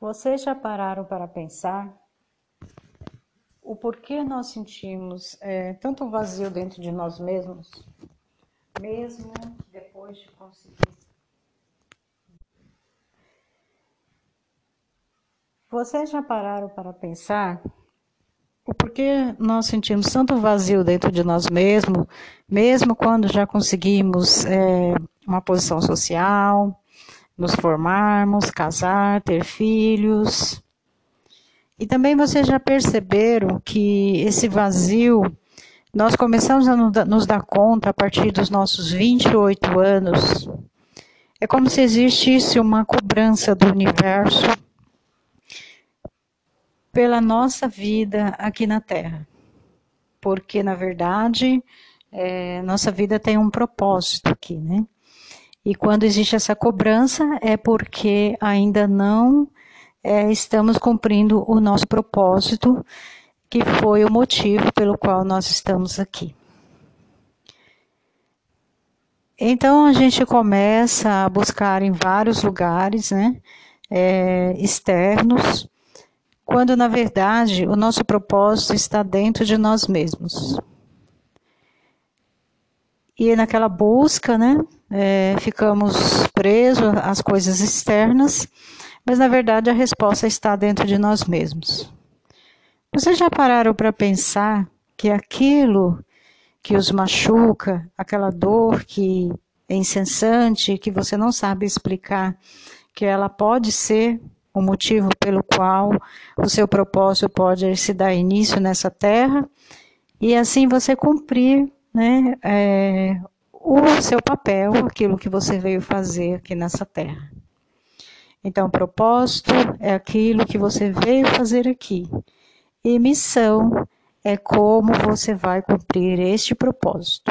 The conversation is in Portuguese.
Vocês já pararam para pensar o porquê nós sentimos é, tanto vazio dentro de nós mesmos, mesmo depois de conseguir? Vocês já pararam para pensar o porquê nós sentimos tanto vazio dentro de nós mesmos, mesmo quando já conseguimos é, uma posição social, nos formarmos, casar, ter filhos. E também vocês já perceberam que esse vazio nós começamos a nos dar conta a partir dos nossos 28 anos. É como se existisse uma cobrança do universo pela nossa vida aqui na Terra. Porque, na verdade, é, nossa vida tem um propósito aqui, né? E quando existe essa cobrança é porque ainda não é, estamos cumprindo o nosso propósito, que foi o motivo pelo qual nós estamos aqui. Então a gente começa a buscar em vários lugares, né, é, externos, quando na verdade o nosso propósito está dentro de nós mesmos. E naquela busca, né, é, ficamos presos às coisas externas, mas na verdade a resposta está dentro de nós mesmos. Vocês já pararam para pensar que aquilo que os machuca, aquela dor que é incessante, que você não sabe explicar, que ela pode ser o motivo pelo qual o seu propósito pode se dar início nessa terra, e assim você cumprir né, é, o seu papel, aquilo que você veio fazer aqui nessa terra. Então, propósito é aquilo que você veio fazer aqui. E missão é como você vai cumprir este propósito.